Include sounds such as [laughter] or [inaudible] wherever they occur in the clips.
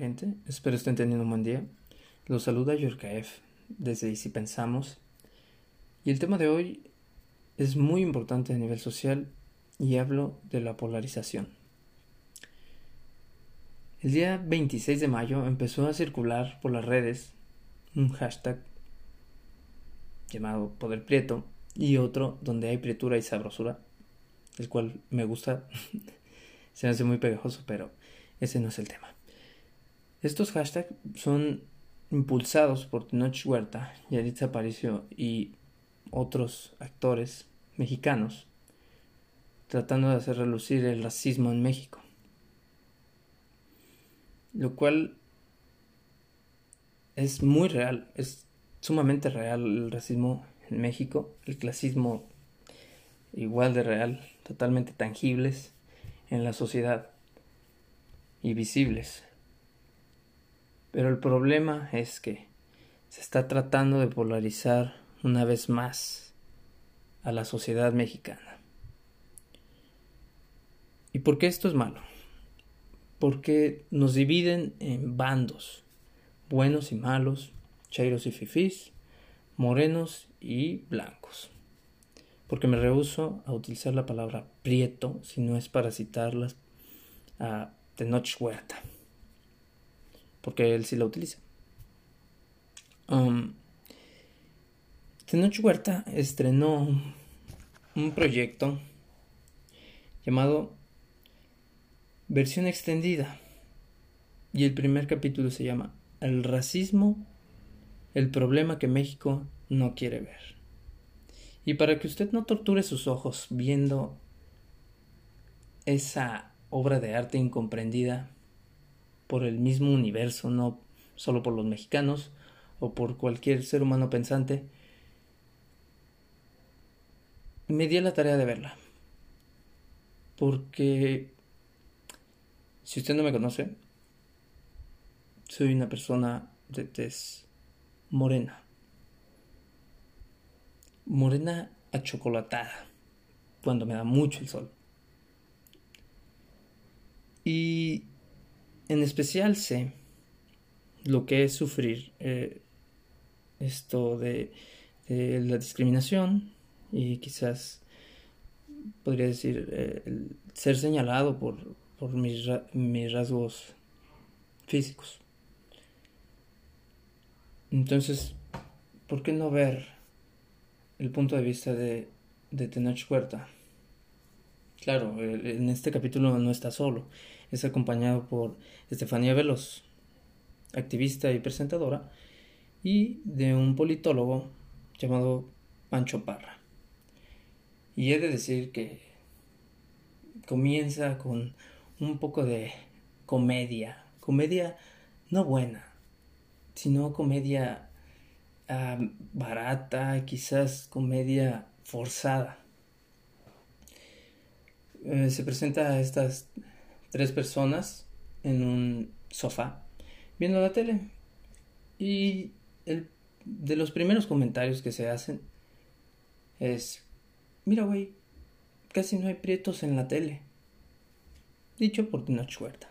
Gente, espero estén teniendo un buen día. Los saluda Yorkaev desde Si Pensamos. Y el tema de hoy es muy importante a nivel social y hablo de la polarización. El día 26 de mayo empezó a circular por las redes un hashtag llamado Poder Prieto y otro donde hay prietura y sabrosura, el cual me gusta, [laughs] se me hace muy pegajoso, pero ese no es el tema. Estos hashtags son impulsados por Tenoch Huerta, Yaritza Aparicio y otros actores mexicanos tratando de hacer relucir el racismo en México. Lo cual es muy real, es sumamente real el racismo en México, el clasismo igual de real, totalmente tangibles en la sociedad y visibles. Pero el problema es que se está tratando de polarizar una vez más a la sociedad mexicana. ¿Y por qué esto es malo? Porque nos dividen en bandos, buenos y malos, chairos y fifís, morenos y blancos. Porque me rehuso a utilizar la palabra prieto si no es para citarlas a Tenoch Huerta porque él sí la utiliza. Um, Tenoch Huerta estrenó un proyecto llamado Versión Extendida. Y el primer capítulo se llama El racismo, el problema que México no quiere ver. Y para que usted no torture sus ojos viendo esa obra de arte incomprendida, por el mismo universo, no solo por los mexicanos o por cualquier ser humano pensante, me di la tarea de verla. Porque, si usted no me conoce, soy una persona de tez morena. Morena achocolatada, cuando me da mucho el sol. Y en especial sé lo que es sufrir eh, esto de, la discriminación y quizás podría decir eh, ser señalado por, por mis, rasgos físicos. Entonces, ¿por qué no ver el punto de vista de, de Tenoch Huerta? Claro, en este capítulo no está solo es acompañado por Estefanía Veloz, activista y presentadora, y de un politólogo llamado Pancho Parra. Y he de decir que comienza con un poco de comedia, comedia no buena, sino comedia barata, quizás comedia forzada. Eh, se presenta a estas tres personas en un sofá viendo la tele. Y el, de los primeros comentarios que se hacen es, mira, güey, casi no hay prietos en la tele. Dicho por Tinoch Huerta.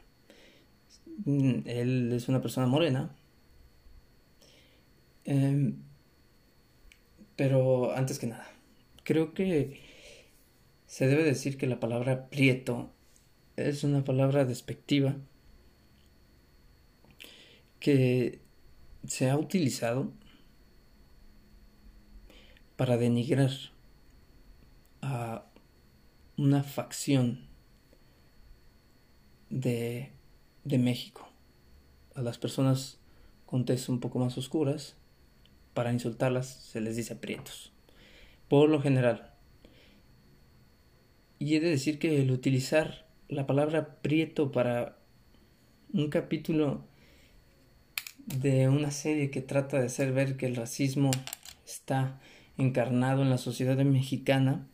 Mm, él es una persona morena. Em, pero antes que nada, creo que se debe decir que la palabra prieto es una palabra despectiva que se ha utilizado para denigrar a una facción de, de México, a las personas con tez un poco más oscuras, para insultarlas se les dice prietos, por lo general. Y he de decir que el utilizar la palabra prieto para un capítulo de una serie que trata de hacer ver que el racismo está encarnado en la sociedad mexicana,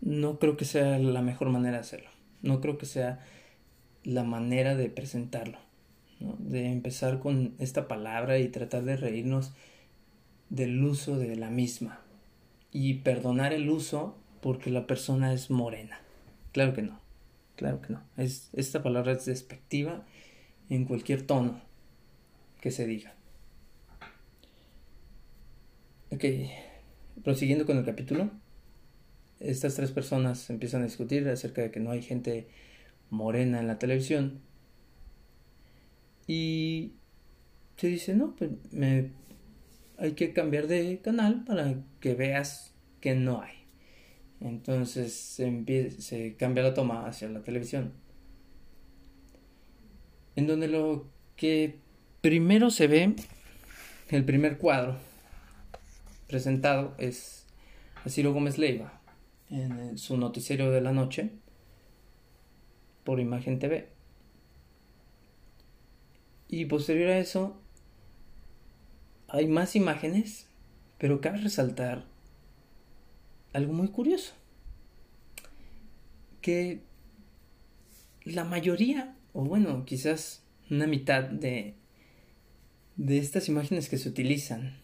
no creo que sea la mejor manera de hacerlo. No creo que sea la manera de presentarlo. De empezar con esta palabra y tratar de reírnos del uso de la misma. Y perdonar el uso porque la persona es morena. Claro que no. claro que no. Es, esta palabra es despectiva en cualquier tono que se diga. Ok, prosiguiendo con el capítulo, estas tres personas empiezan a discutir acerca de que no hay gente morena en la televisión. Y se dice, no, pues me, hay que cambiar de canal para que veas que no hay. Entonces se, cambia la toma hacia la televisión. En donde lo que primero se ve, el primer cuadro presentado es a Ciro Gómez Leiva en su noticiero de la noche por Imagen TV. Y posterior a eso hay más imágenes, pero cabe resaltar algo muy curioso. Que la mayoría, o bueno, quizás una mitad de, de estas imágenes que se utilizan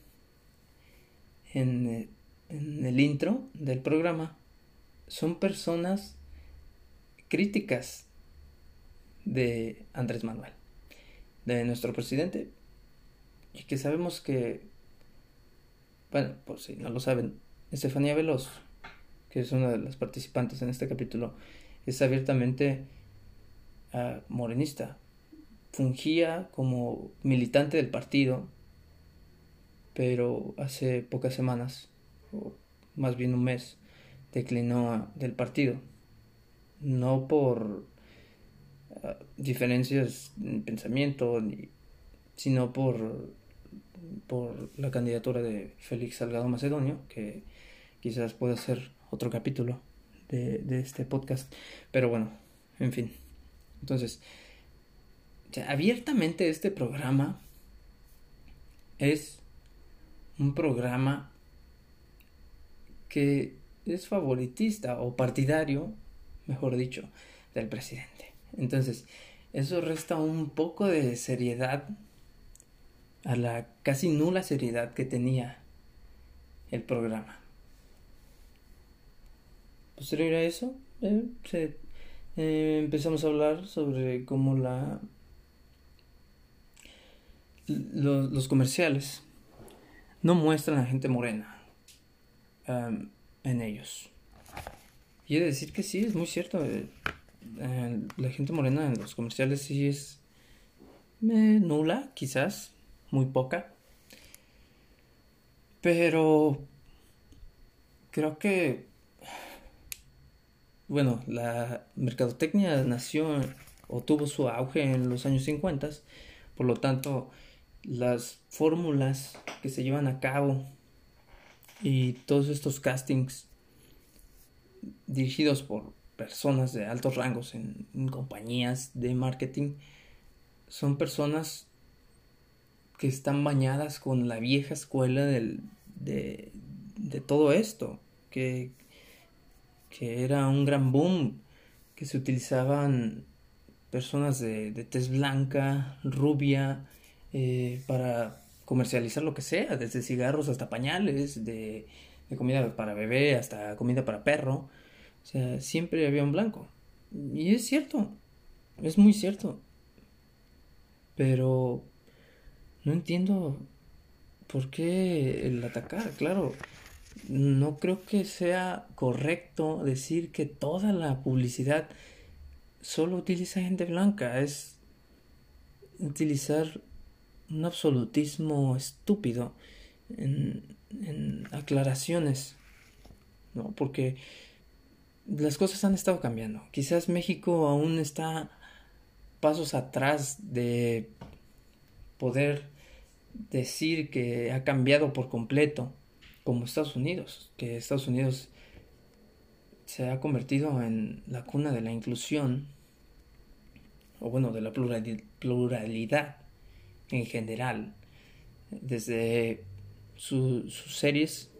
en, en el intro del programa son personas críticas de Andrés Manuel, de nuestro presidente, y que sabemos que, bueno, por si no lo saben, Estefanía Veloz, que es una de las participantes en este capítulo, es abiertamente ah, morenista. Fungía como militante del partido, pero hace pocas semanas, o más bien un mes, declinó del partido. No por ah, diferencias en pensamiento, sino por, por la candidatura de Félix Salgado Macedonio, que quizás pueda ser otro capítulo de, este podcast. Pero bueno, en fin. Entonces, abiertamente este programa es un programa que es favoritista o partidario, mejor dicho, del presidente. Entonces, eso resta un poco de seriedad a la casi nula seriedad que tenía el programa. Posterior a eso, eh, eh, empezamos a hablar sobre cómo la los comerciales no muestran a gente morena en ellos. Y he de decir que sí, es muy cierto. Eh, la gente morena en los comerciales sí es nula, quizás, muy poca. Pero creo que bueno, la mercadotecnia nació o tuvo su auge en los años 50, por lo tanto, las fórmulas que se llevan a cabo y todos estos castings dirigidos por personas de altos rangos en, compañías de marketing son personas que están bañadas con la vieja escuela del, de, de todo esto, que que era un gran boom, que se utilizaban personas de, tez blanca, rubia, eh, para comercializar lo que sea, desde cigarros hasta pañales, de, de comida para bebé hasta comida para perro. O sea, siempre había un blanco. Y es cierto, es muy cierto. Pero no entiendo por qué el atacar, claro no creo que sea correcto decir que toda la publicidad solo utiliza gente blanca. Es utilizar un absolutismo estúpido en, aclaraciones, ¿no? Porque las cosas han estado cambiando. Quizás México aún está pasos atrás de poder decir que ha cambiado por completo como Estados Unidos, que Estados Unidos se ha convertido en la cuna de la inclusión, o bueno, de la pluralidad en general, desde sus series,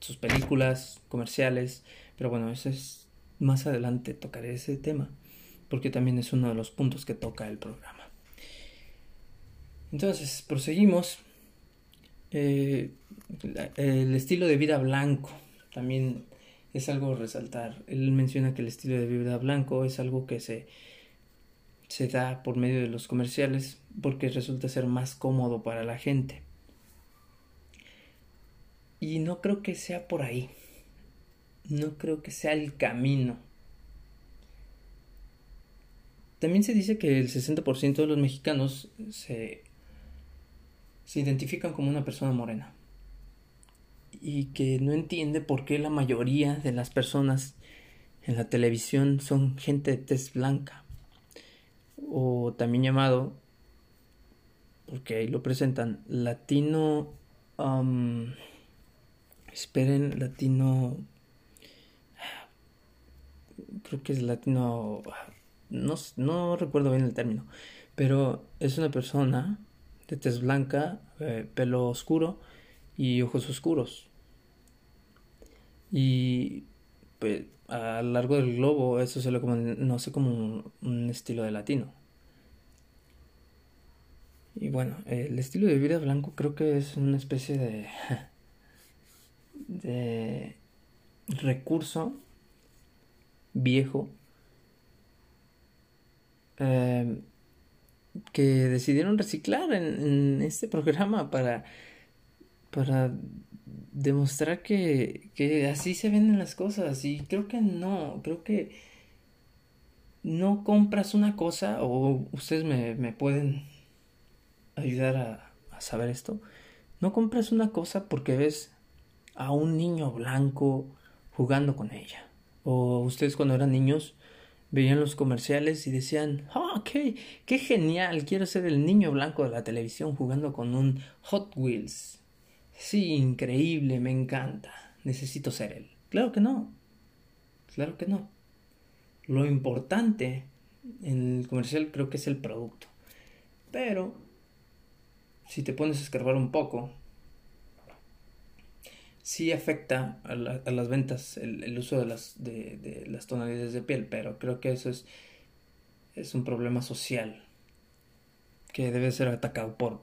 sus películas, comerciales, pero bueno, eso es más adelante tocaré ese tema, porque también es uno de los puntos que toca el programa. Entonces, proseguimos. Eh, el estilo de vida blanco también es algo a resaltar. Él menciona que el estilo de vida blanco es algo que se, se da por medio de los comerciales porque resulta ser más cómodo para la gente. Y no creo que sea por ahí. No creo que sea el camino. También se dice que el 60% de los mexicanos se, se identifican como una persona morena. Y que no entiende por qué la mayoría de las personas en la televisión son gente de tez blanca. O también llamado, porque ahí lo presentan, latino... Um, esperen, latino... Creo que es latino no, no recuerdo bien el término, pero es una persona de tez blanca, eh, pelo oscuro y ojos oscuros. Y pues, a lo largo del globo eso se lo conoce como un, estilo de latino. Y bueno, el estilo de vida blanco creo que es una especie de, [laughs] de recurso viejo Em, que decidieron reciclar en, este programa para, para demostrar que, que así se venden las cosas. Y creo que no, creo que no compras una cosa, o ustedes me, me pueden ayudar a, saber esto. No compras una cosa porque ves a un niño blanco jugando con ella. O ustedes cuando eran niños veían los comerciales y decían, oh, qué genial, quiero ser el niño blanco de la televisión jugando con un Hot Wheels. Sí, increíble, me encanta, necesito ser él. Claro que no, claro que no. Lo importante en el comercial creo que es el producto. Pero, si te pones a escarbar un poco, sí afecta a, las ventas el, uso de las, de, las tonalidades de piel, pero creo que eso es, es un problema social que debe ser atacado por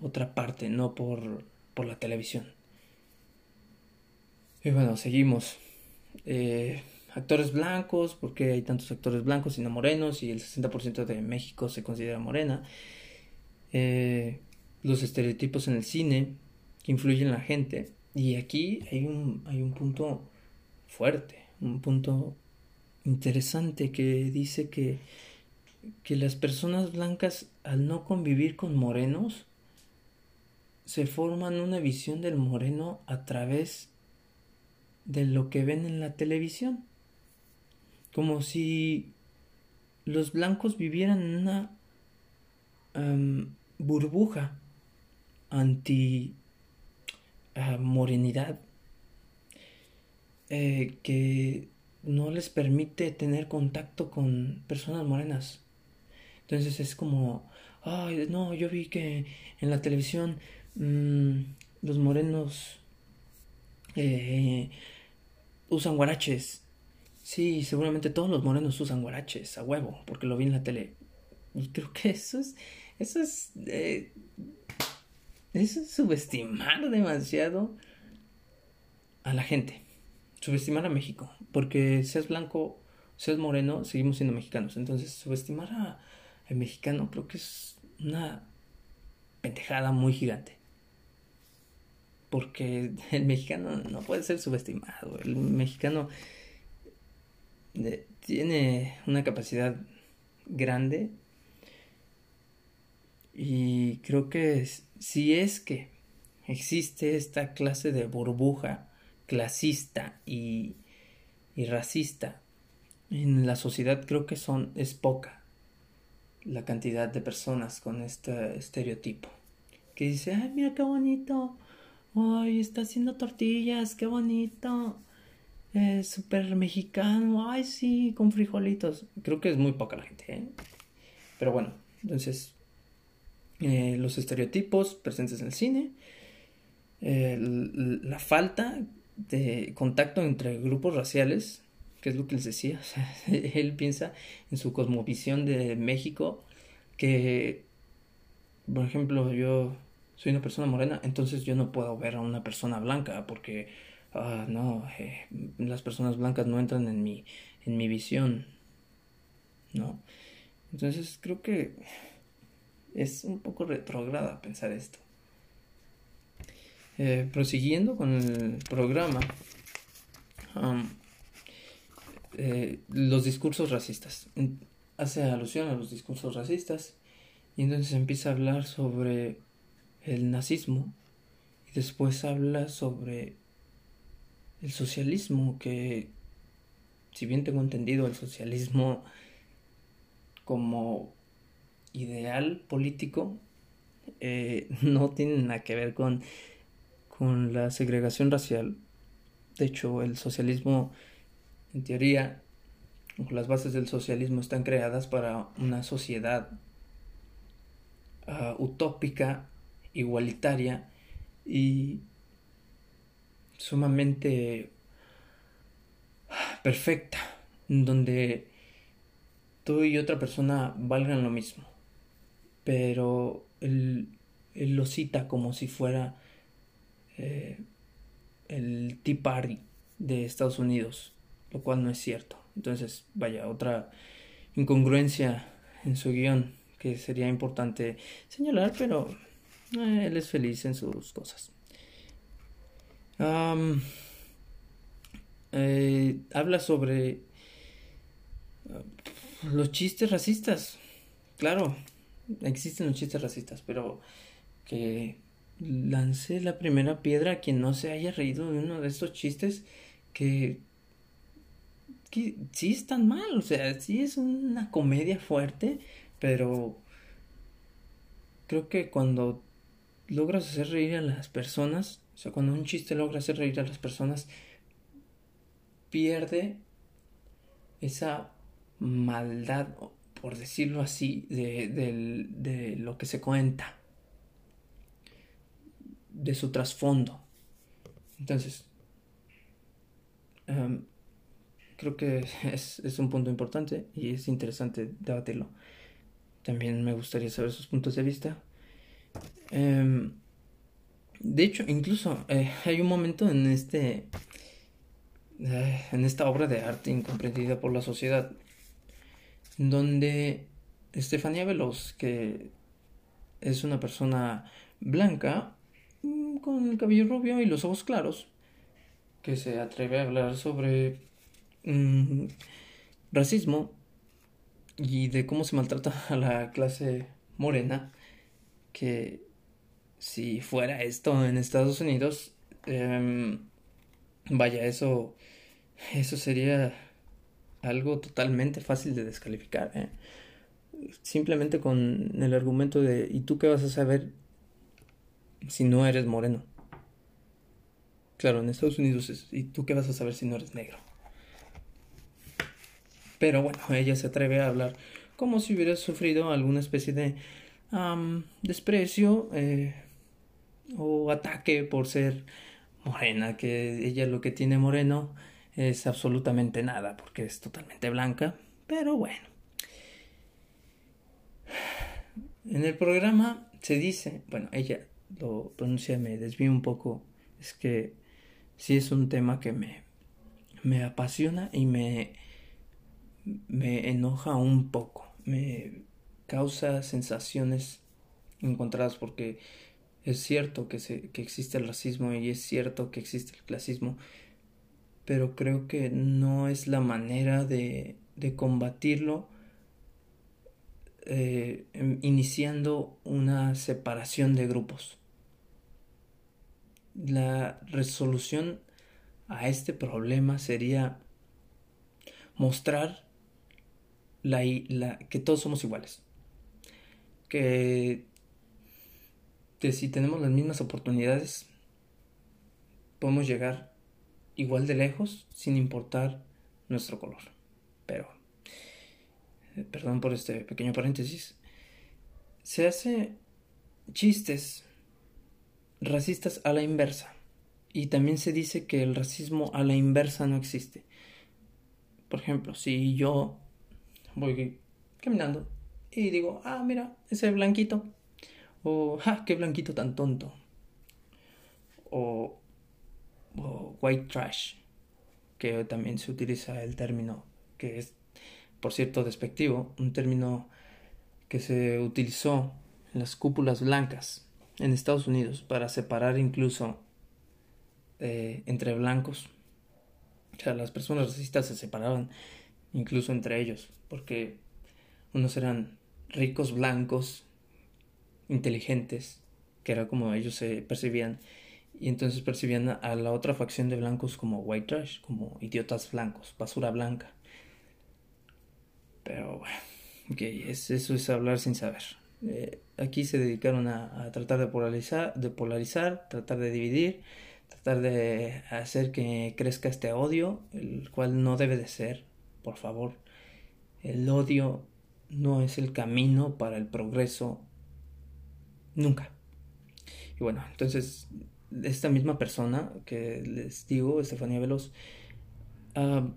otra parte, no por, por la televisión. Y bueno, seguimos. Eh, actores blancos, porque hay tantos actores blancos y no morenos, y el 60% de México se considera morena. Eh, los estereotipos en el cine que influyen en la gente. Y aquí hay un, hay un punto fuerte, un punto interesante que dice que, que las personas blancas al no convivir con morenos se forman una visión del moreno a través de lo que ven en la televisión. Como si los blancos vivieran en una burbuja anti morenidad eh, que no les permite tener contacto con personas morenas. Entonces es como, ay, no, yo vi que en la televisión mm, los morenos eh, usan guaraches. Sí, seguramente todos los morenos usan guaraches, a huevo, porque lo vi en la tele. Y creo que eso es, eso es eh, es subestimar demasiado a la gente. Subestimar a México. Porque seas blanco, seas moreno, seguimos siendo mexicanos. Entonces, subestimar a, al mexicano creo que es una pendejada muy gigante. Porque [laughs] el mexicano no puede ser subestimado. El mexicano tiene una capacidad grande y creo que si es que existe esta clase de burbuja clasista y, y racista en la sociedad, creo que son es poca la cantidad de personas con este estereotipo. Que dice, ay, mira qué bonito. Ay, está haciendo tortillas, qué bonito. Es súper mexicano. Ay, sí, con frijolitos. Creo que es muy poca la gente, ¿eh? Pero bueno, entonces eh, los estereotipos presentes en el cine, eh, la falta de contacto entre grupos raciales, que es lo que les decía, [laughs] él piensa en su cosmovisión de México, que, por ejemplo, yo soy una persona morena, entonces yo no puedo ver a una persona blanca porque ah, no, eh, las personas blancas no entran en mi, en mi visión, ¿no? Entonces creo que es un poco retrógrada pensar esto. Eh, prosiguiendo con el programa, eh, los discursos racistas. Hace alusión a los discursos racistas y entonces empieza a hablar sobre el nazismo y después habla sobre el socialismo que si bien tengo entendido el socialismo como ideal político eh, [laughs] no tiene nada que ver con, con la segregación racial. De hecho, el socialismo, en teoría, las bases del socialismo están creadas para una sociedad ah, utópica, igualitaria y sumamente perfecta, donde tú y otra persona valgan lo mismo. Pero él, lo cita como si fuera eh, el Tea Party de Estados Unidos, lo cual no es cierto. Entonces, vaya, otra incongruencia en su guion que sería importante señalar, pero eh, él es feliz en sus cosas. Eh, habla sobre uh, los chistes racistas. Claro, existen los chistes racistas, pero que lance la primera piedra a quien no se haya reído de uno de estos chistes que, que sí están mal, o sea, sí es una comedia fuerte, pero creo que cuando logras hacer reír a las personas, o sea, cuando un chiste logra hacer reír a las personas, pierde esa maldad, por decirlo así, de, de lo que se cuenta de su trasfondo. Entonces, em, creo que es, un punto importante y es interesante debatirlo. También me gustaría saber sus puntos de vista. Em, de hecho, incluso eh, hay un momento en este. Eh, en esta obra de arte incomprendida por la sociedad. Donde Estefanía Veloz, que es una persona blanca, Mm, con el cabello rubio y los ojos claros, que se atreve a hablar sobre mm, racismo y de cómo se maltrata a la clase morena, que si fuera esto en Estados Unidos, em, vaya, eso, eso sería algo totalmente fácil de descalificar. ¿eh? Simplemente con el argumento de, ¿y tú qué vas a saber si no eres moreno. Claro, en Estados Unidos es, ¿y tú qué vas a saber si no eres negro? Pero bueno, ella se atreve a hablar como si hubiera sufrido alguna especie de desprecio eh, o ataque por ser morena, que ella lo que tiene moreno es absolutamente nada, porque es totalmente blanca, pero bueno. En el programa se dice, bueno, ella lo pronuncia, me desvío un poco, es que sí es un tema que me, me apasiona y me, me enoja un poco, me causa sensaciones encontradas porque es cierto que, se, que existe el racismo y es cierto que existe el clasismo, pero creo que no es la manera de, de combatirlo eh, iniciando una separación de grupos la resolución a este problema sería mostrar la, que todos somos iguales. Que, si tenemos las mismas oportunidades, podemos llegar igual de lejos sin importar nuestro color. Pero, eh, perdón por este pequeño paréntesis, se hace chistes racistas a la inversa. Y también se dice que el racismo a la inversa no existe. Por ejemplo, si yo voy caminando y digo, ah, mira, ese blanquito. O, ah, qué blanquito tan tonto. O, white trash, que también se utiliza el término, que es, por cierto, despectivo, un término que se utilizó en las cúpulas blancas en Estados Unidos para separar incluso eh, entre blancos. O sea, las personas racistas se separaban incluso entre ellos, porque unos eran ricos blancos, inteligentes, que era como ellos se percibían, y entonces percibían a la otra facción de blancos como white trash, como idiotas blancos, basura blanca. Pero bueno, okay, eso es hablar sin saber. Eh, aquí se dedicaron a, tratar de polarizar, de polarizar, tratar de dividir, tratar de hacer que crezca este odio, el cual no debe de ser, por favor. El odio no es el camino para el progreso nunca. Y bueno, entonces esta misma persona que les digo, Estefanía Veloz, uh,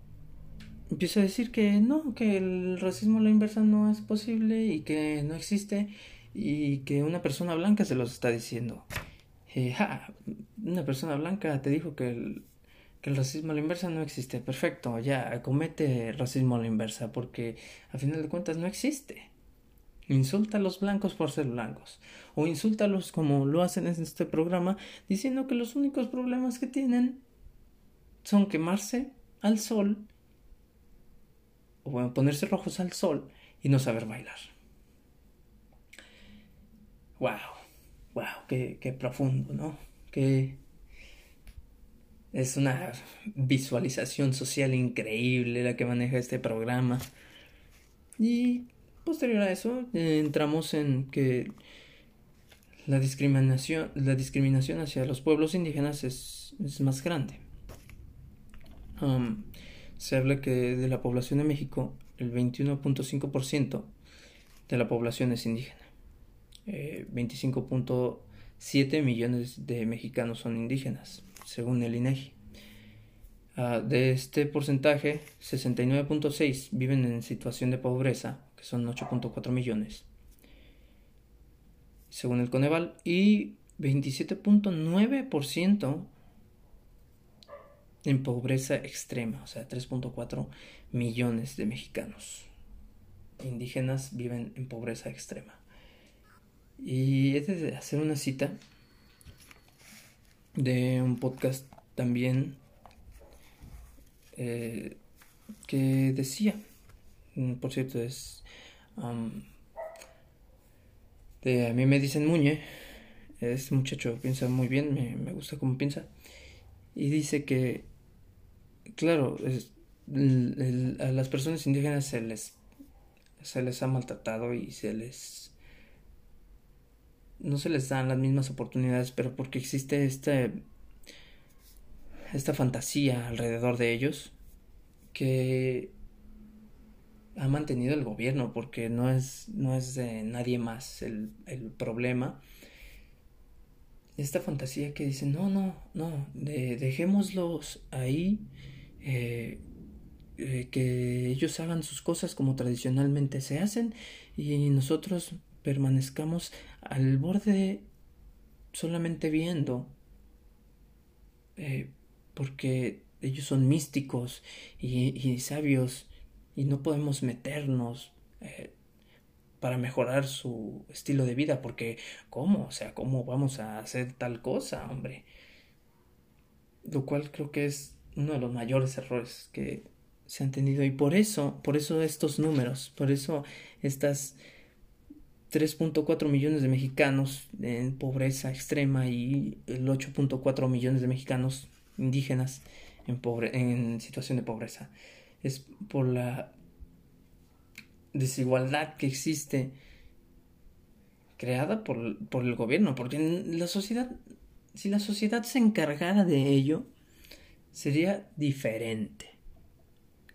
empieza a decir que no, que el racismo a la inversa no es posible y que no existe y que una persona blanca se los está diciendo. Eh, una persona blanca te dijo que el, el racismo a la inversa no existe. Perfecto, ya, comete racismo a la inversa porque a final de cuentas no existe. Insulta a los blancos por ser blancos. O insúltalos como lo hacen en este programa, diciendo que los únicos problemas que tienen son quemarse al sol o ponerse rojos al sol y no saber bailar. Wow, wow, qué, qué profundo, ¿no? Que es una visualización social increíble la que maneja este programa. Y posterior a eso entramos en que la discriminación, la discriminación hacia los pueblos indígenas es, es más grande. Um, se habla que de la población de México, el 21.5% de la población es indígena. 25.7 eh, millones de mexicanos son indígenas, según el INEGI. Ah, de este porcentaje, 69.6 viven en situación de pobreza, que son 8.4 millones, según el Coneval, y 27.9% en pobreza extrema, o sea, 3.4 millones de mexicanos indígenas viven en pobreza extrema. Y he de hacer una cita de un podcast también eh, que decía, mm, por cierto, es de a mí me dicen Muñe, este muchacho piensa muy bien, me, me gusta cómo piensa, y dice que claro, a las personas indígenas se les, se les ha maltratado y se les... no se les dan las mismas oportunidades, pero porque existe este, esta fantasía alrededor de ellos que ha mantenido el gobierno, porque no es, no es de nadie más el, el problema. Esta fantasía que dice, no, no, no, dejémoslos ahí eh, eh, que ellos hagan sus cosas como tradicionalmente se hacen y nosotros permanezcamos al borde solamente viendo eh, porque ellos son místicos y, sabios y no podemos meternos para mejorar su estilo de vida porque cómo o sea cómo vamos a hacer tal cosa hombre lo cual creo que es uno de los mayores errores que se han tenido y por eso, por eso estos números, por eso estas 3.4 millones de mexicanos en pobreza extrema y el 8.4 millones de mexicanos indígenas en, pobre, en situación de pobreza. Es por la desigualdad que existe creada por, por el gobierno, porque la sociedad, si la sociedad se encargara de ello, sería diferente.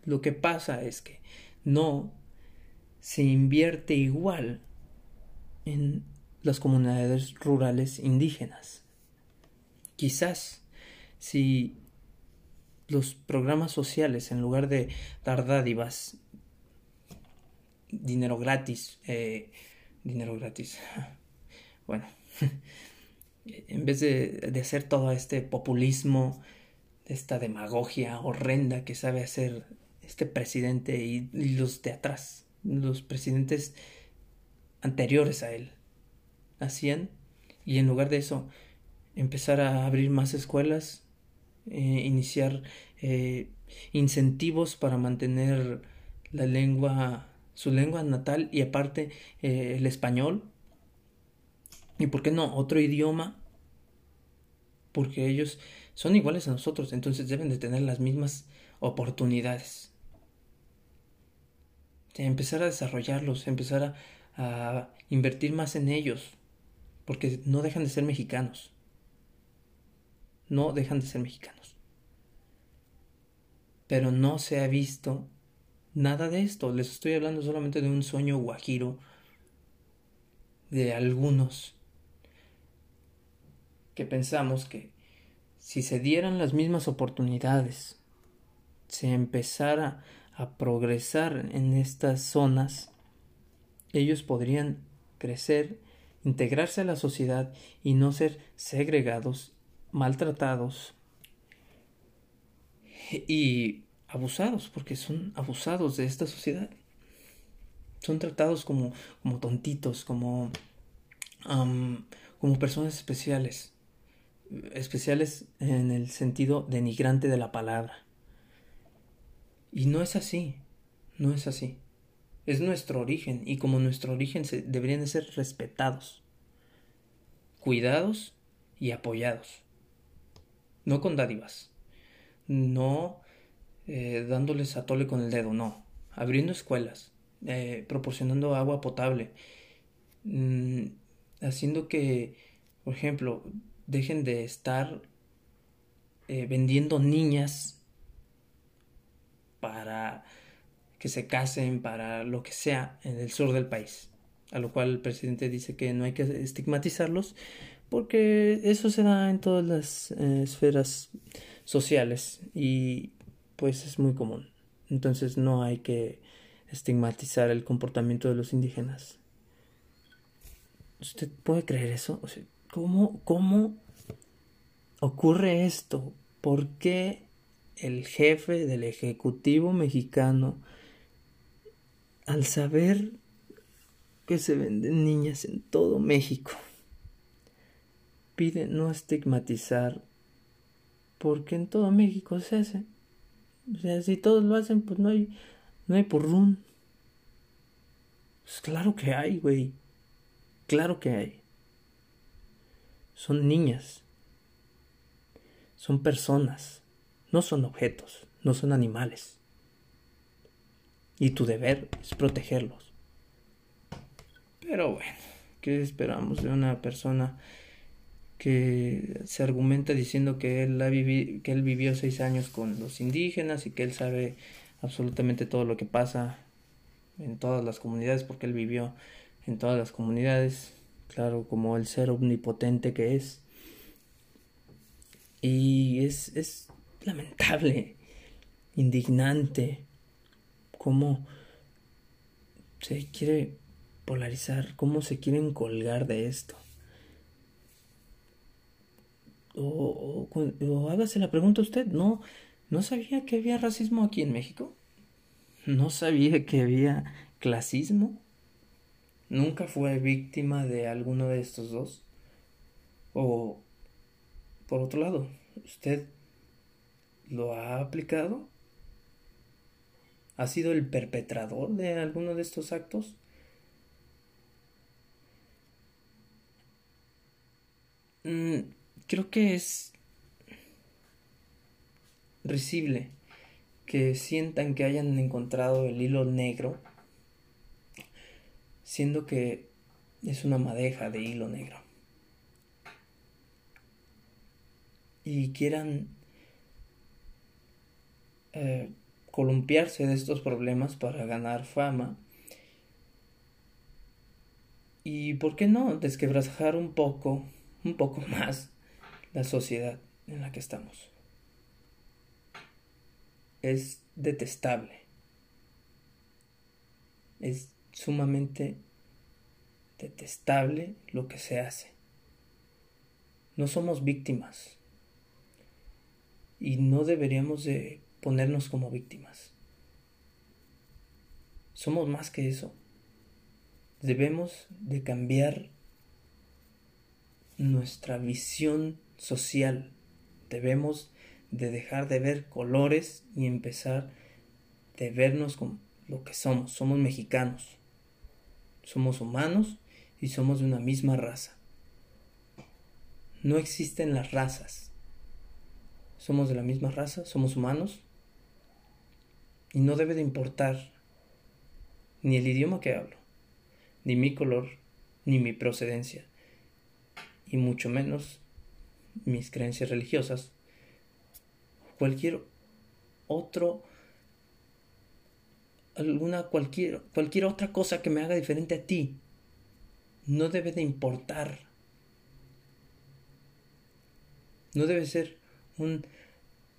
Lo que pasa es que no se invierte igual en las comunidades rurales indígenas. Quizás si los programas sociales, en lugar de dar dádivas, dinero gratis, eh, dinero gratis, [laughs] bueno, [laughs] en vez de, de hacer todo este populismo, esta demagogia horrenda que sabe hacer este presidente y, los de atrás, los presidentes anteriores a él, hacían y en lugar de eso empezar a abrir más escuelas, eh, iniciar eh, incentivos para mantener la lengua, su lengua natal y aparte eh, el español. ¿Y por qué no? Otro idioma. Porque ellos son iguales a nosotros, entonces deben de tener las mismas oportunidades. empezar a desarrollarlos, empezar a invertir más en ellos, porque no dejan de ser mexicanos. No dejan de ser mexicanos. Pero no se ha visto nada de esto. Les estoy hablando solamente de un sueño guajiro de algunos que pensamos que si se dieran las mismas oportunidades, se empezara a progresar en estas zonas, ellos podrían crecer, integrarse a la sociedad y no ser segregados, maltratados y abusados, porque son abusados de esta sociedad. Son tratados como, como tontitos, como, como personas especiales. Especiales en el sentido denigrante de la palabra. Y no es así, no es así. Es nuestro origen y como nuestro origen deberían de ser respetados, cuidados y apoyados. No con dádivas, no eh, dándoles a tole con el dedo, no. Abriendo escuelas, eh, proporcionando agua potable, mm, haciendo que, por ejemplo, dejen de estar eh, vendiendo niñas para que se casen, para lo que sea en el sur del país. A lo cual el presidente dice que no hay que estigmatizarlos porque eso se da en todas las esferas sociales y pues es muy común. Entonces no hay que estigmatizar el comportamiento de los indígenas. ¿Usted puede creer eso? ¿cómo, ¿Cómo ocurre esto? ¿Por qué el jefe del Ejecutivo mexicano, al saber que se venden niñas en todo México, pide no estigmatizar porque en todo México se hace? O sea, si todos lo hacen, pues no hay, no hay porrún. Pues claro que hay, güey. Claro que hay. Son niñas. Son personas. No son objetos. No son animales. Y tu deber es protegerlos. Pero bueno, ¿qué esperamos de una persona que se argumenta diciendo que él, ha que él vivió seis años con los indígenas y que él sabe absolutamente todo lo que pasa en todas las comunidades porque él vivió en todas las comunidades, claro, como el ser omnipotente que es. Y es, es lamentable, indignante, cómo se quiere polarizar, cómo se quieren colgar de esto o, hágase la pregunta usted, ¿no, ¿no sabía que había racismo aquí en México? ¿No sabía que había clasismo? ¿Nunca fue víctima de alguno de estos dos? O, por otro lado, ¿usted lo ha aplicado? ¿Ha sido el perpetrador de alguno de estos actos? Mm, creo que es risible que sientan que hayan encontrado el hilo negro, siendo que es una madeja de hilo negro. Y quieran eh, columpiarse de estos problemas para ganar fama. Y, ¿por qué no? Desquebrajar un poco, un poco [laughs] más la sociedad en la que estamos. Es detestable. Es sumamente detestable lo que se hace. No somos víctimas. y no deberíamos de ponernos como víctimas. Somos más que eso. Debemos de cambiar nuestra visión social. Debemos de dejar de ver colores y empezar de vernos como lo que somos. Somos mexicanos. Somos humanos y somos de una misma raza. No existen las razas. Somos de la misma raza, somos humanos. Y no debe de importar ni el idioma que hablo, ni mi color, ni mi procedencia, y mucho menos mis creencias religiosas, cualquier otro alguna cualquier cualquier otra cosa que me haga diferente a ti no debe de importar. No debe ser un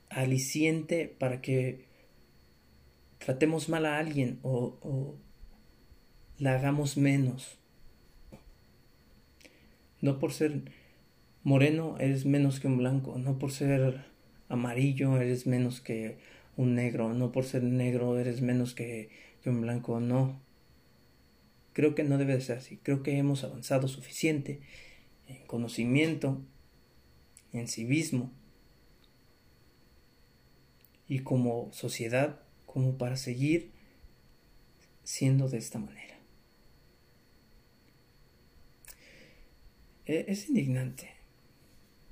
aliciente para que tratemos mal a alguien o, la hagamos menos no por ser moreno eres menos que un blanco, no por ser amarillo eres menos que un negro, no por ser negro eres menos que, que un blanco, no. Creo que no debe de ser así, creo que hemos avanzado suficiente en conocimiento, en civismo y como sociedad como para seguir siendo de esta manera. E, es indignante.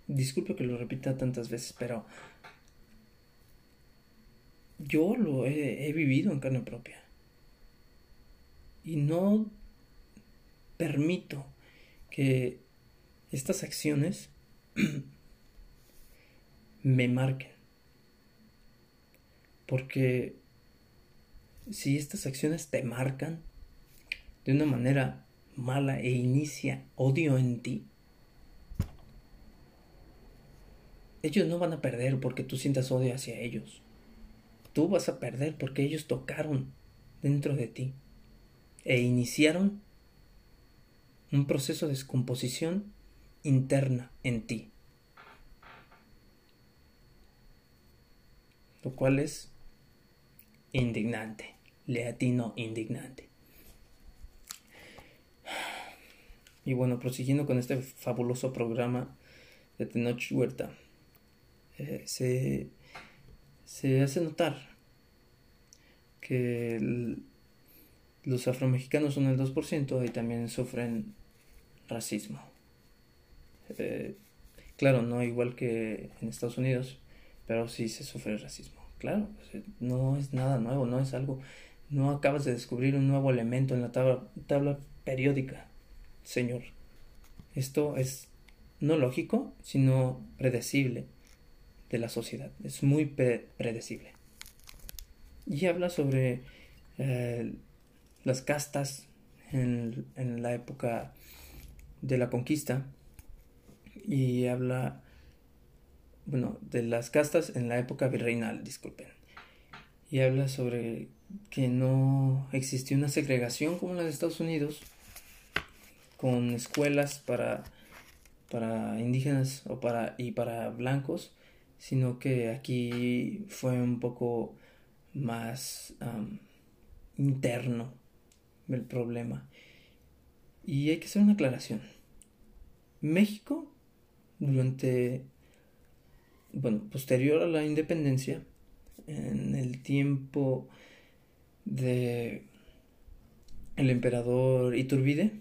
Disculpe que lo repita tantas veces, pero yo lo he, vivido en carne propia. Y no permito que estas acciones [clears throat] me marquen. Porque si estas acciones te marcan de una manera mala e inicia odio en ti, ellos no van a perder porque tú sientas odio hacia ellos. Tú vas a perder porque ellos tocaron dentro de ti e iniciaron un proceso de descomposición interna en ti. Lo cual es indignante, leatino indignante. Y bueno, prosiguiendo con este fabuloso programa de Tenoch Huerta, eh, se, se, hace notar que los afromexicanos son el 2% y también sufren racismo. Eh, claro, no igual que en Estados Unidos, pero sí se sufre racismo. Claro, no es nada nuevo, no es algo, no acabas de descubrir un nuevo elemento en la tabla, periódica Señor. Esto es no lógico, sino predecible de la sociedad. Es muy predecible. Y habla sobre eh, las castas en, en, la época de la conquista. Y habla, bueno, de las castas en la época virreinal, disculpen. Y habla sobre que no existió una segregación como la de Estados Unidos, con escuelas para, para indígenas o para, y para blancos, sino que aquí fue un poco más interno el problema. Y hay que hacer una aclaración. México, durante, bueno, posterior a la independencia, en el tiempo de el emperador Iturbide,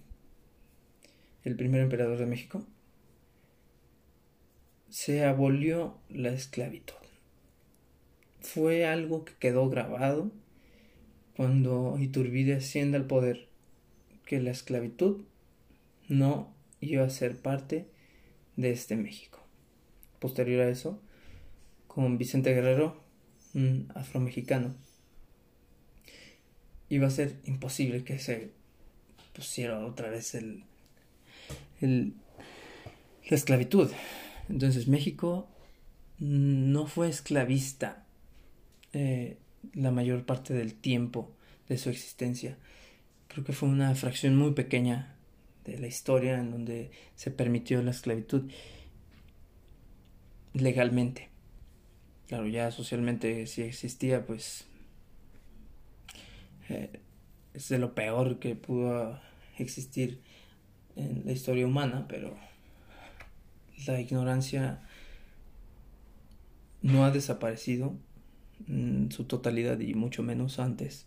el primer emperador de México, se abolió la esclavitud. Fue algo que quedó grabado cuando Iturbide asciende al poder, que la esclavitud no iba a ser parte de este México. Posterior a eso, con Vicente Guerrero, un afromexicano, iba a ser imposible que se pusiera otra vez el, la esclavitud. Entonces México no fue esclavista eh, la mayor parte del tiempo de su existencia. Creo que fue una fracción muy pequeña de la historia en donde se permitió la esclavitud legalmente. Claro, ya socialmente si existía, pues eh, es de lo peor que pudo existir en la historia humana, pero la ignorancia no ha desaparecido en su totalidad y mucho menos antes,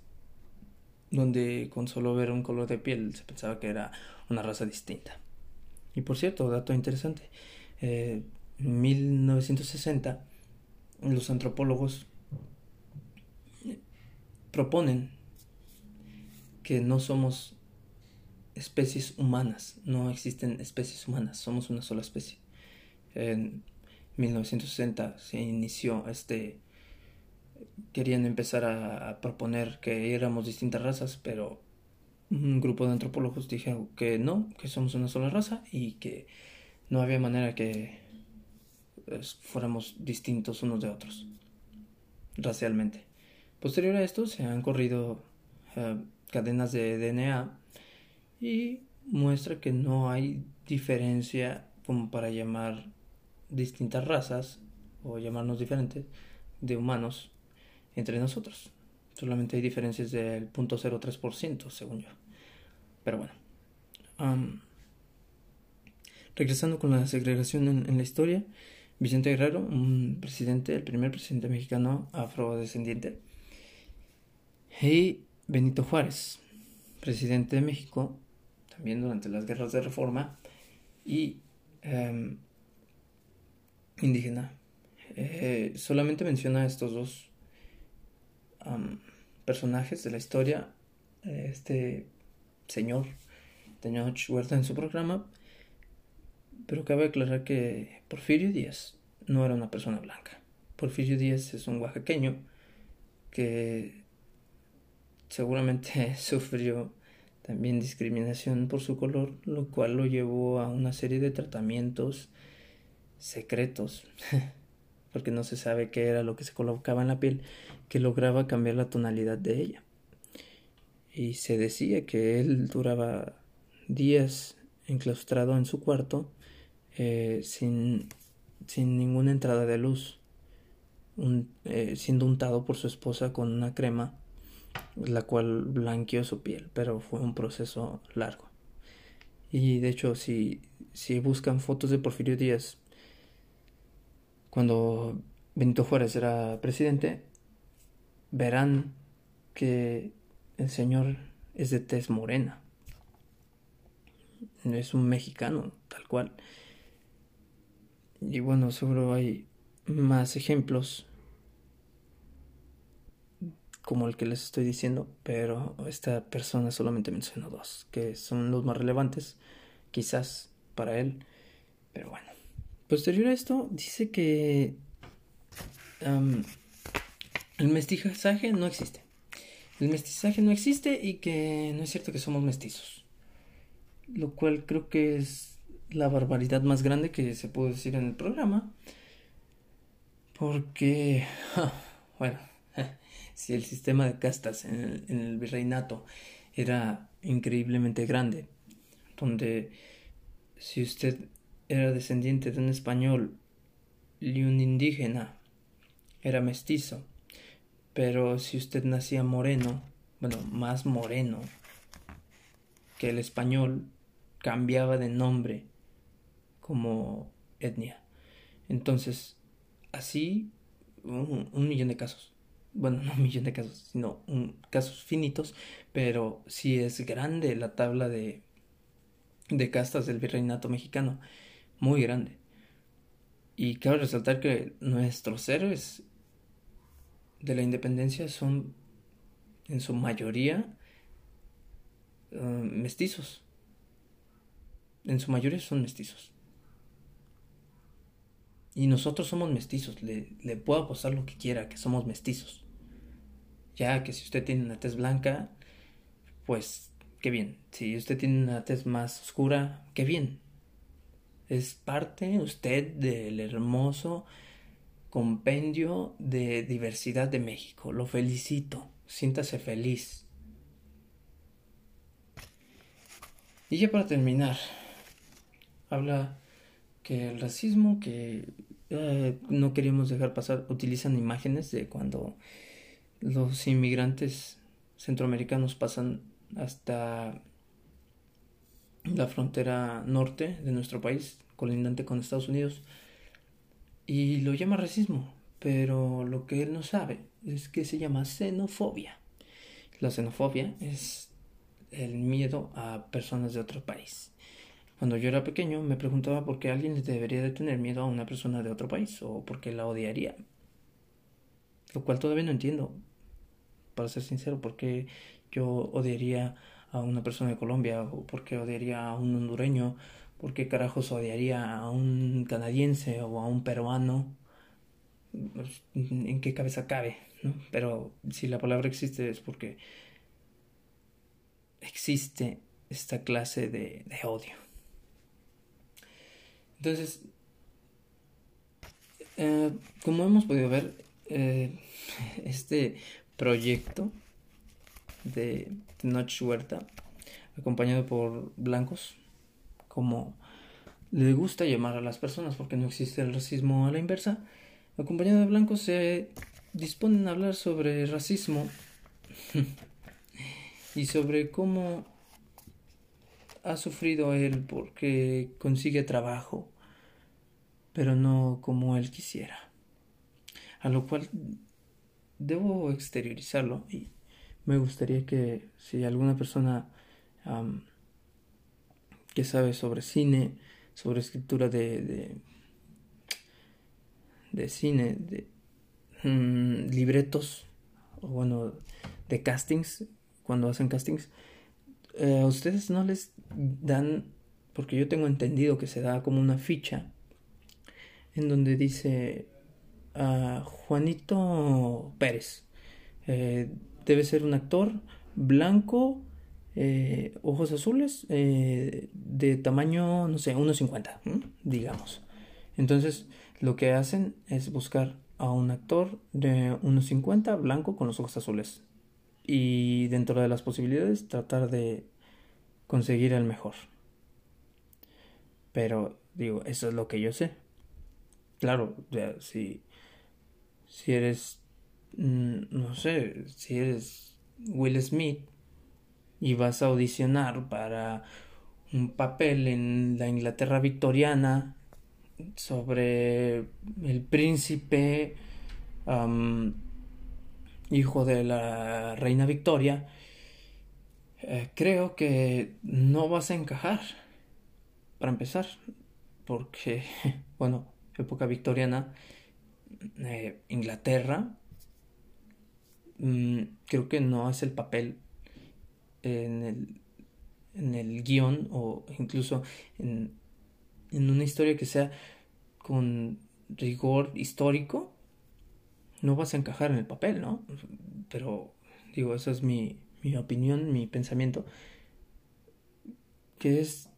donde con solo ver un color de piel se pensaba que era una raza distinta. Y por cierto, dato interesante, eh, en 1960 los antropólogos proponen que no somos especies humanas, no existen especies humanas, somos una sola especie. En 1960 se inició este querían empezar a, proponer que éramos distintas razas, pero un grupo de antropólogos dijeron que no, que somos una sola raza y que no había manera que fuéramos distintos unos de otros racialmente. Posterior a esto se han corrido eh, cadenas de DNA y muestra que no hay diferencia como para llamar distintas razas o llamarnos diferentes de humanos entre nosotros. Solamente hay diferencias del 0.03% según yo. Pero bueno. regresando con la segregación en, la historia, Vicente Guerrero, un presidente, el primer presidente mexicano afrodescendiente, y Benito Juárez, presidente de México, también durante las guerras de reforma, y em, indígena. Eh, solamente menciona a estos dos personajes de la historia. Este señor Tenoch Huerta en su programa. Pero cabe aclarar que Porfirio Díaz no era una persona blanca. Porfirio Díaz es un oaxaqueño que seguramente [laughs] sufrió también discriminación por su color, lo cual lo llevó a una serie de tratamientos secretos, [laughs] porque no se sabe qué era lo que se colocaba en la piel, que lograba cambiar la tonalidad de ella. Y se decía que él duraba días enclaustrado en su cuarto eh, sin, sin, ninguna entrada de luz, eh, siendo untado por su esposa con una crema, la cual blanqueó su piel, pero fue un proceso largo. Y de hecho, si, si buscan fotos de Porfirio Díaz, cuando Benito Juárez era presidente, verán que el señor es de tez morena. Es un mexicano, tal cual. Y bueno, seguro hay más ejemplos como el que les estoy diciendo, pero esta persona solamente mencionó dos, que son los más relevantes, quizás para él, pero bueno. Posterior a esto, dice que el mestizaje no existe. El mestizaje no existe y que no es cierto que somos mestizos. Lo cual creo que es la barbaridad más grande que se puede decir en el programa. Porque, [laughs] bueno, si el sistema de castas en el, en el virreinato era increíblemente grande, donde si usted era descendiente de un español y un indígena, era mestizo. Pero si usted nacía moreno, bueno, más moreno que el español, cambiaba de nombre como etnia. Entonces, así, un, millón de casos. Bueno, no un millón de casos, sino un, casos finitos, pero sí es grande la tabla de, de castas del virreinato mexicano muy grande. Y cabe resaltar que nuestros héroes de la independencia son en su mayoría eh, mestizos. En su mayoría son mestizos. Y nosotros somos mestizos. Le, le, puedo apostar lo que quiera, que somos mestizos. Ya que si usted tiene una tez blanca, pues qué bien. Si usted tiene una tez más oscura, qué bien. Es parte usted del hermoso compendio de diversidad de México. Lo felicito. Siéntase feliz. Y ya para terminar, habla que el racismo que eh, no queríamos dejar pasar, utilizan imágenes de cuando los inmigrantes centroamericanos pasan hasta la frontera norte de nuestro país, colindante con Estados Unidos, y lo llama racismo, pero lo que él no sabe es que se llama xenofobia. La xenofobia es el miedo a personas de otro país. Cuando yo era pequeño me preguntaba por qué alguien debería de tener miedo a una persona de otro país o por qué la odiaría. Lo cual todavía no entiendo, para ser sincero, por qué yo odiaría a una persona de Colombia o por qué odiaría a un hondureño, por qué carajos odiaría a un canadiense o a un peruano. Pues, ¿En qué cabeza cabe? ¿no? Pero si la palabra existe es porque existe esta clase de, odio. Entonces, eh, como hemos podido ver, eh, [laughs] este proyecto de Noche Huerta, acompañado por blancos, como le gusta llamar a las personas, porque no existe el racismo a la inversa, acompañado de blancos se disponen a hablar sobre racismo [laughs] y sobre cómo ha sufrido él porque consigue trabajo, pero no como él quisiera. A lo cual debo exteriorizarlo y me gustaría que si alguna persona que sabe sobre cine, sobre escritura de, de, de cine, de mm, libretos, o bueno, de castings, cuando hacen castings, eh, a ustedes no les dan, porque yo tengo entendido que se da como una ficha en donde dice a Juanito Pérez, eh, debe ser un actor blanco, eh, ojos azules, de tamaño, no sé, 1,50, digamos. Entonces, lo que hacen es buscar a un actor de 1,50 blanco con los ojos azules y dentro de las posibilidades tratar de conseguir el mejor. Pero digo, eso es lo que yo sé. Claro, si, si eres, mm, no sé, si eres Will Smith y vas a audicionar para un papel en la Inglaterra victoriana sobre el príncipe hijo de la reina Victoria, eh, creo que no vas a encajar, para empezar, porque, [laughs] bueno, época victoriana, eh, Inglaterra, mm, creo que no hace el papel en el, en el guion o incluso en, en una historia que sea con rigor histórico no vas a encajar en el papel, ¿no? Pero digo, esa es mi, mi opinión, mi pensamiento, que es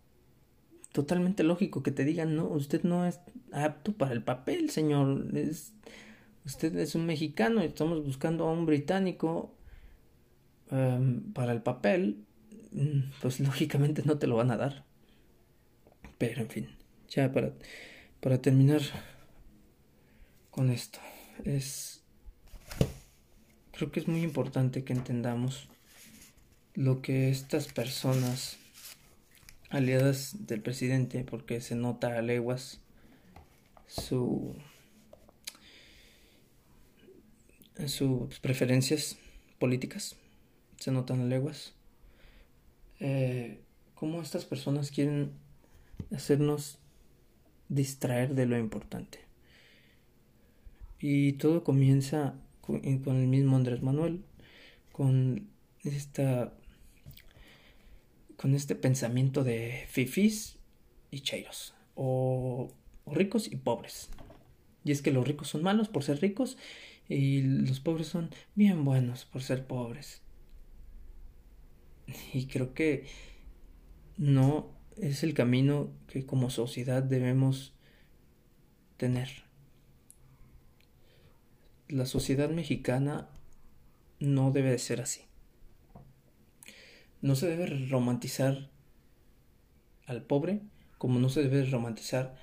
totalmente lógico que te digan, no, usted no es apto para el papel, señor, es, usted es un mexicano y estamos buscando a un británico em, para el papel, mm, pues [laughs] lógicamente no te lo van a dar. Pero en fin, ya para, para terminar con esto es creo que es muy importante que entendamos lo que estas personas aliadas del presidente porque se nota a leguas su sus preferencias políticas. Se notan a leguas. Eh, cómo estas personas quieren hacernos distraer de lo importante y todo comienza con, el mismo Andrés Manuel, con esta con este pensamiento de fifis y cheiros, o, ricos y pobres. Y es que los ricos son malos por ser ricos y los pobres son bien buenos por ser pobres. Y creo que no es el camino que como sociedad debemos tener la sociedad mexicana no debe de ser así. No se debe romantizar al pobre como no se debe romantizar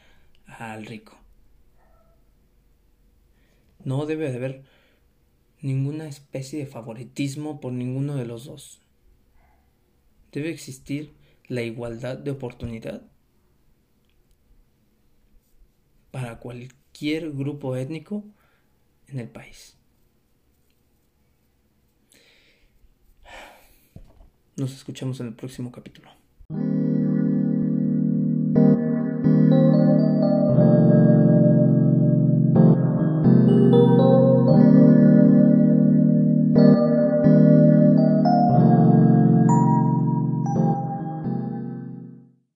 al rico. No debe de haber ninguna especie de favoritismo por ninguno de los dos. Debe existir la igualdad de oportunidad para cualquier grupo étnico en el país. Nos escuchamos en el próximo capítulo.